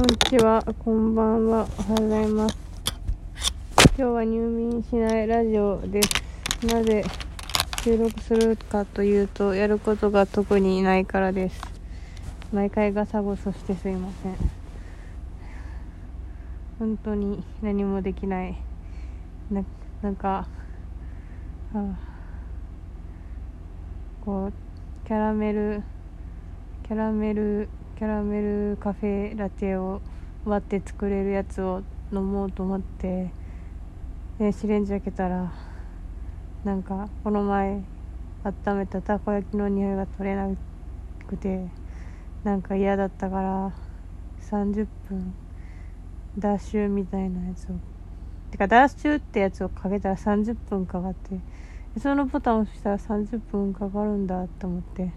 こんにちは、こんばんは、おはようございます。今日は入眠しないラジオです。なぜ収録するかというと、やることが特にないからです。毎回ガサゴソしてすいません。本当に何もできない。ななんか、はあ、こう、キャラメル、キャラメル、キャラメルカフェラテを割って作れるやつを飲もうと思って電子レンジ開けたらなんかこの前温めたたこ焼きの匂いが取れなくてなんか嫌だったから30分ダッシュみたいなやつをてかダッシュってやつをかけたら30分かかってそのボタンを押したら30分かかるんだと思って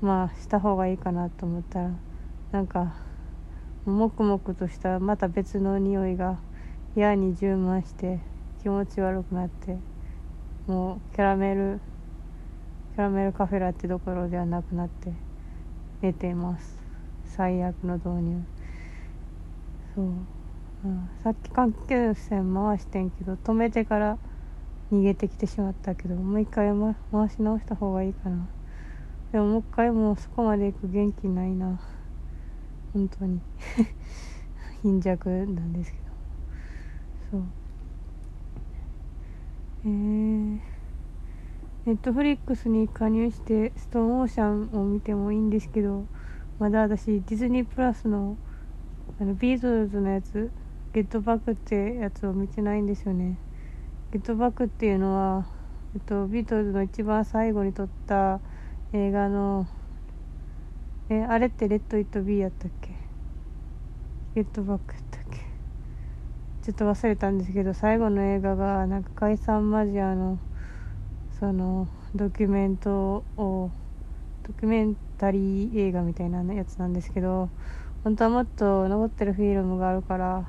まあした方がいいかなと思ったらなんかもくもくとしたまた別の匂いが部屋に充満して気持ち悪くなってもうキャラメルキャラメルカフェラってどころではなくなって寝ています。最悪の導入。そう、うん、さっき関係線回してんけど止めてから逃げてきてしまったけどもう一回、ま、回し直した方がいいかな。でももう一回もうそこまで行く元気ないな。本当に。貧弱なんですけど。そう。えー、ネットフリックスに加入してストーンオーシャンを見てもいいんですけどまだ私ディズニープラスのあのビートルズのやつゲットバックってやつを見てないんですよね。ゲットバックっていうのは、えっと、ビートルズの一番最後に撮った映画のえあれってレッド・イット・ビーやったっけ？ゲットバックやったっけ？ちょっと忘れたんですけど最後の映画がなんか解散マジアのそのドキュメントをドキュメンタリー映画みたいなやつなんですけど本当はもっと残ってるフィルムがあるから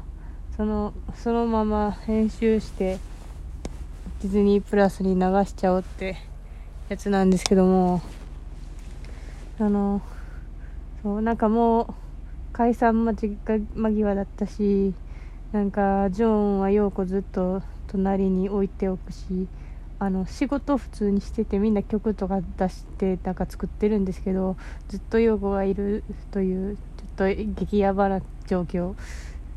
そのそのまま編集してディズニープラスに流しちゃおうってやつなんですけどもあのそうなんかもう解散間際だったしなんかジョンは陽子ずっと隣に置いておくしあの仕事普通にしててみんな曲とか出してなんか作ってるんですけどずっと陽子がいるというちょっと激ヤバな状況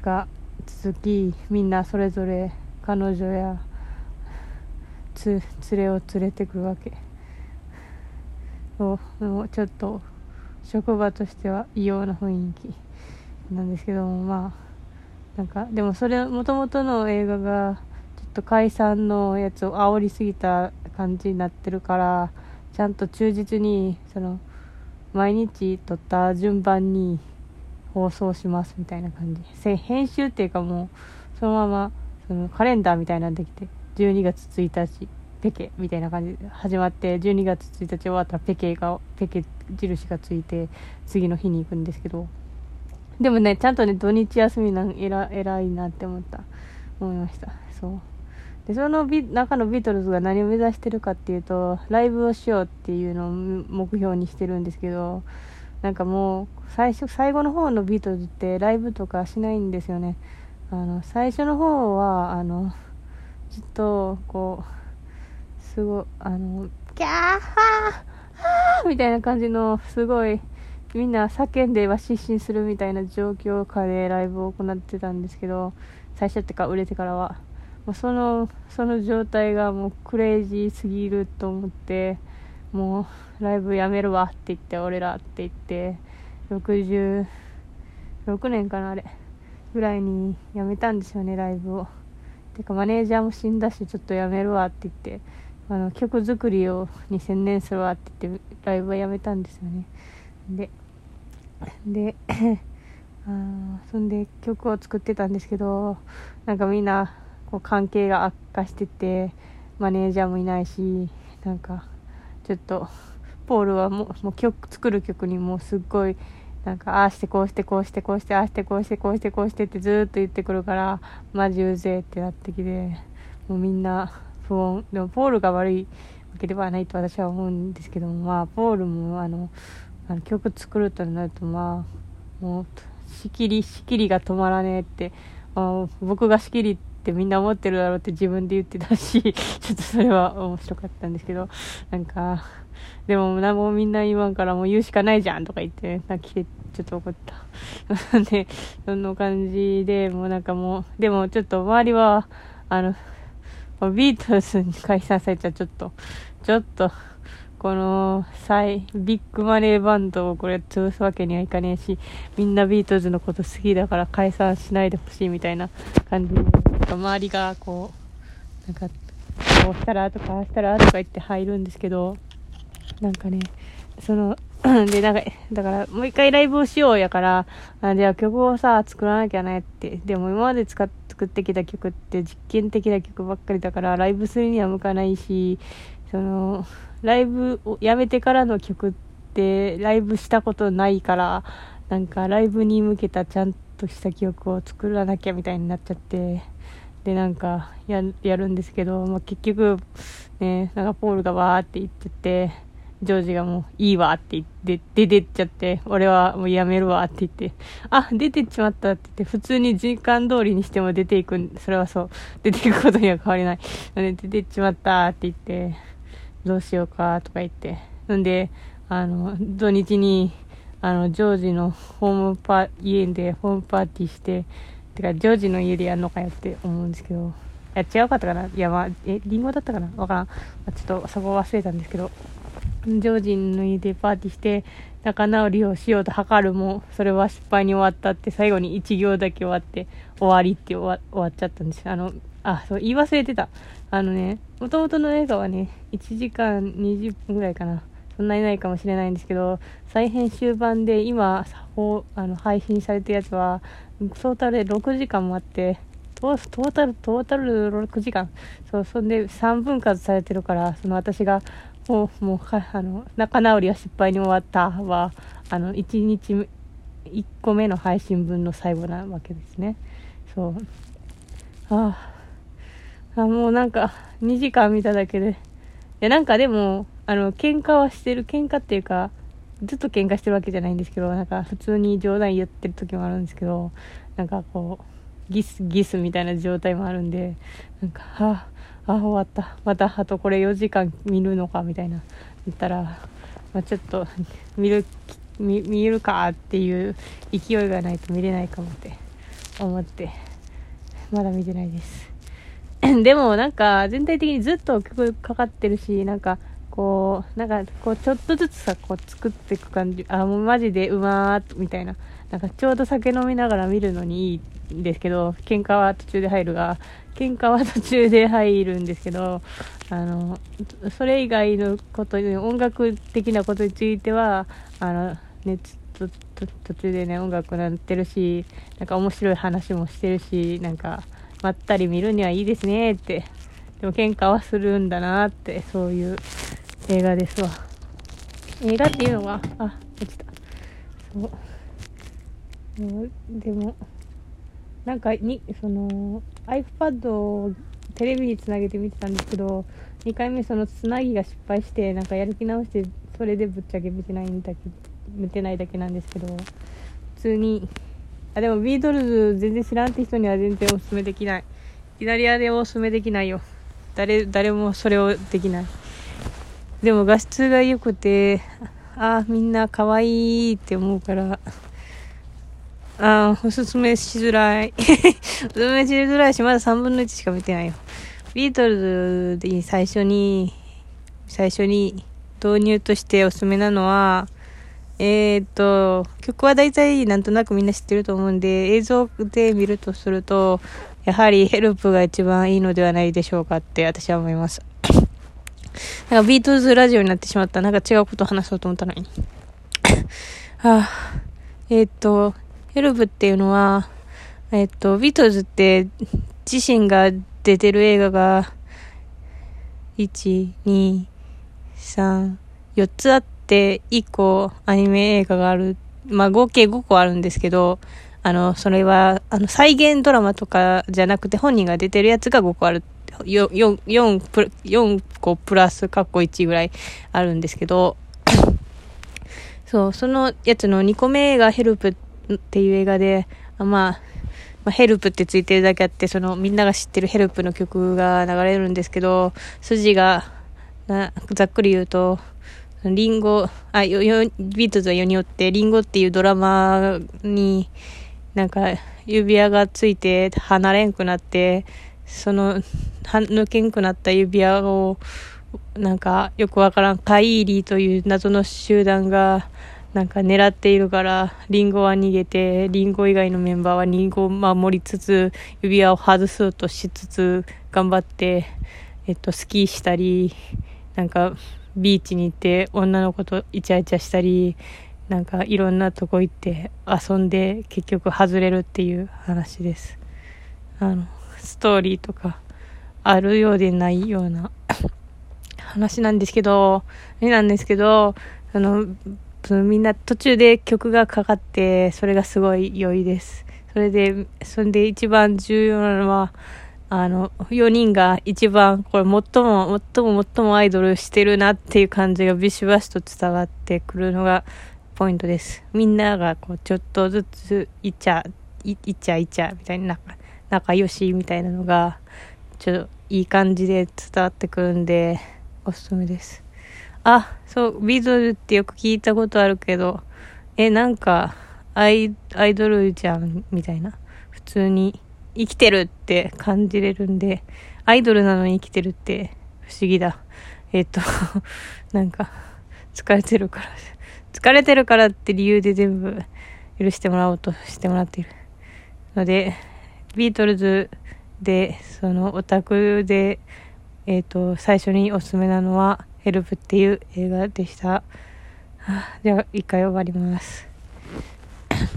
が続きみんなそれぞれ彼女やつ連れを連れてくるわけ。そうもうちょっと職場としては異様な雰囲気なんですけどもまあなんかでもそれもともとの映画がちょっと解散のやつを煽りすぎた感じになってるからちゃんと忠実にその毎日撮った順番に放送しますみたいな感じ。編集っていうかもうそのままそのカレンダーみたいなのできて12月1日ペケみたいな感じで始まって12月1日終わったらペケがペケ印がついて次の日に行くんですけど。でもねちゃんとね土日休みなん偉偉いなって思った。思いました。そう。でそのビ中のビートルズが何を目指してるかっていうとライブをしようっていうのを目標にしてるんですけどなんかもう最初最後の方のビートルズってライブとかしないんですよね。あの最初の方はあのずっとこうすごいあのキャーハーみたいな感じのすごいみんな叫んでは失神するみたいな状況下でライブを行ってたんですけど最初ってか売れてからは。もうそのその状態がもうクレイジーすぎると思ってもうライブやめるわって言って俺らって言って66年かなあれぐらいにやめたんですよねライブを。てかマネージャーも死んだしちょっとやめるわって言ってあの曲作りをに専念するわって言ってライブはやめたんですよね。でで あそんで曲を作ってたんですけどなんかみんなこう関係が悪化しててマネージャーもいないしなんかちょっとポールはもうもう曲作る曲にもうすっごいなんかああしてこうしてこうしてこうしてああしてこうしてこうしてこうしてってずっと言ってくるからマジうぜってなってきてもうみんな不穏でもポールが悪いわけではないと私は思うんですけどもまあポールもあのあの曲作るとなるとまあもう仕切り、仕切りが止まらねえって、あ僕が仕切りってみんな思ってるだろうって自分で言ってたし、ちょっとそれは面白かったんですけど、なんか、でも何もみんな言わんからもう言うしかないじゃんとか言って、なんか来て、ちょっと怒った。で、その感じで、もうなんかもう、でもちょっと周りは、あの、ビートルズに解散されちゃちょっと、ちょっと、この、最、ビッグマネーバンドをこれ潰すわけにはいかねえし、みんなビートルズのこと好きだから解散しないでほしいみたいな感じで、周りがこう、なんか、こうしたらとか、あしたらとか言って入るんですけど、なんかね、その、で、なんか、だから、もう一回ライブをしようやから、あじゃあ曲をさ、作らなきゃねって。でも今まで使って作ってきた曲って実験的な曲ばっかりだから、ライブするには向かないし、その、ライブをやめてからの曲って、ライブしたことないから、なんかライブに向けたちゃんとした曲を作らなきゃみたいになっちゃって、で、なんかや、やるんですけど、まあ、結局、ね、なんかポールがわーって言ってて、ジョージがもういいわって言って、出てっちゃって、俺はもうやめるわって言って、あ、出てっちまったって言って、普通に時間通りにしても出ていく、それはそう、出ていくことには変わりない。なんで、出てっちまったって言って、どうしようかとか言って。なんで、あの、土日に、あの、ジョージのホームパ、家でホームパーティーして、てか、ジョージの家でやるのかよって思うんですけど、いや、違うかったかな？いや、まあ、え、リンゴだったかな？わからんま。ちょっとそこ忘れたんですけど、ジョージの家でパーティーして、仲直りをしようと図るも、それは失敗に終わったって、最後に1行だけ終わって、終わりって終わ終わっちゃったんです。あの、あ、そう、言い忘れてた。あのね、もともとの映画はね、1時間20分ぐらいかな。そんなにないかもしれないんですけど、再編集版で今、あの配信されてるやつは、トータルで6時間もあって、トータル、トータル6時間。そう、そんで3分割されてるから、その私が、もう、もう、あの、仲直りは失敗に終わったは、あの、1日、1個目の配信分の最後なわけですね。そう。ああ。もうなんか、2時間見ただけで。いや、なんかでも、あの、喧嘩はしてる、喧嘩っていうか、ずっと喧嘩してるわけじゃないんですけど、なんか普通に冗談言ってる時もあるんですけど、なんかこう、ギスギスみたいな状態もあるんでなんかはああ終わった。またあとこれ4時間見るのかみたいな。言ったら、まあ、ちょっと見る見見るかっていう勢いがないと見れないかもって思ってまだ見てないです。でもなんか全体的にずっと曲かかってるしなんかこうなんかこうちょっとずつさこう作っていく感じ。あもうマジでうまーみたいな。なんかちょうど酒飲みながら見るのにいいんですけど、喧嘩は途中で入るが、喧嘩は途中で入るんですけど、あの、それ以外のこと、音楽的なことについては、あの、ね、と途中でね、音楽なってるし、なんか面白い話もしてるし、なんか、まったり見るにはいいですねって。でも喧嘩はするんだなって、そういう映画ですわ。映画っていうのは、あ、落ちた。そう。でも、なんかにその iPad をテレビにつなげて見てたんですけど2回目そのつなぎが失敗してなんかやる気直してそれでぶっちゃけ見てないんだけ見てないだけなんですけど普通にあでもビートルズ全然知らんって人には全然おすすめできない。イタリアでおすすめできないよ。誰誰もそれをできない。でも画質が良くてああみんな可愛いって思うからあおすすめしづらい。おすすめしづらいし、まだ3分の1しか見てないよ。ビートルズで最初に、最初に導入としておすすめなのは、えっ、と、曲は大体なんとなくみんな知ってると思うんで、映像で見るとすると、やはりヘルプが一番いいのではないでしょうかって私は思います。なんかビートルズラジオになってしまった。なんか違うこと話そうと思ったのに。は あ、えっ、と、ヘルブっていうのは、えっと、ビートルズって自身が出てる映画が、1、2、3、4つあって、1個アニメ映画がある。まあ、合計5個あるんですけど、あの、それは、あの、再現ドラマとかじゃなくて本人が出てるやつが5個ある。4、4、4, 4個プラス、カッコ1ぐらいあるんですけど、そう、そのやつの2個目がヘルプってっていう映画で、まあ、まあ、ヘルプってついてるだけあって、そのみんなが知ってるヘルプの曲が流れるんですけど、筋が、なざっくり言うと、リンゴ、あ、よ、よ、ビートズは世によって、リンゴっていうドラマに、なんか、指輪がついて離れんくなって、その、抜けんくなった指輪を、なんか、よくわからん、カイーリーという謎の集団が、なんか狙っているから、リンゴは逃げて、リンゴ以外のメンバーはリンゴを守りつつ、指輪を外そうとしつつ、頑張って、えっと、スキーしたり、なんか、ビーチに行って女の子とイチャイチャしたりなんかいろんなとこ行って遊んで結局外れるっていう話です。あのストーリーとかあるようでないような話なんですけどなんですけどあのそのみんな途中で曲がかかってそれがすごい良いですそれでそれで一番重要なのはあの、4人が一番、これ最も、最も最もアイドルしてるなっていう感じがビシバシと伝わってくるのがポイントです。みんながこう、ちょっとずつ、いちゃ、いいちゃいちゃ、みたいな、仲良しみたいなのが、ちょっといい感じで伝わってくるんで、おすすめです。あ、そう、ビートルってよく聞いたことあるけど、え、なんか、アイ、アイドルじゃん、みたいな。普通に。生きてるって感じれるんで、アイドルなのに生きてるって不思議だ。えっ、と、なんか、疲れてるから、疲れてるからって理由で全部許してもらおうとしてもらっている。ので、ビートルズで、そのオタクで、えっ、ー、と、最初におすすめなのは、ヘルプっていう映画でした。はあ、では、一回終わります。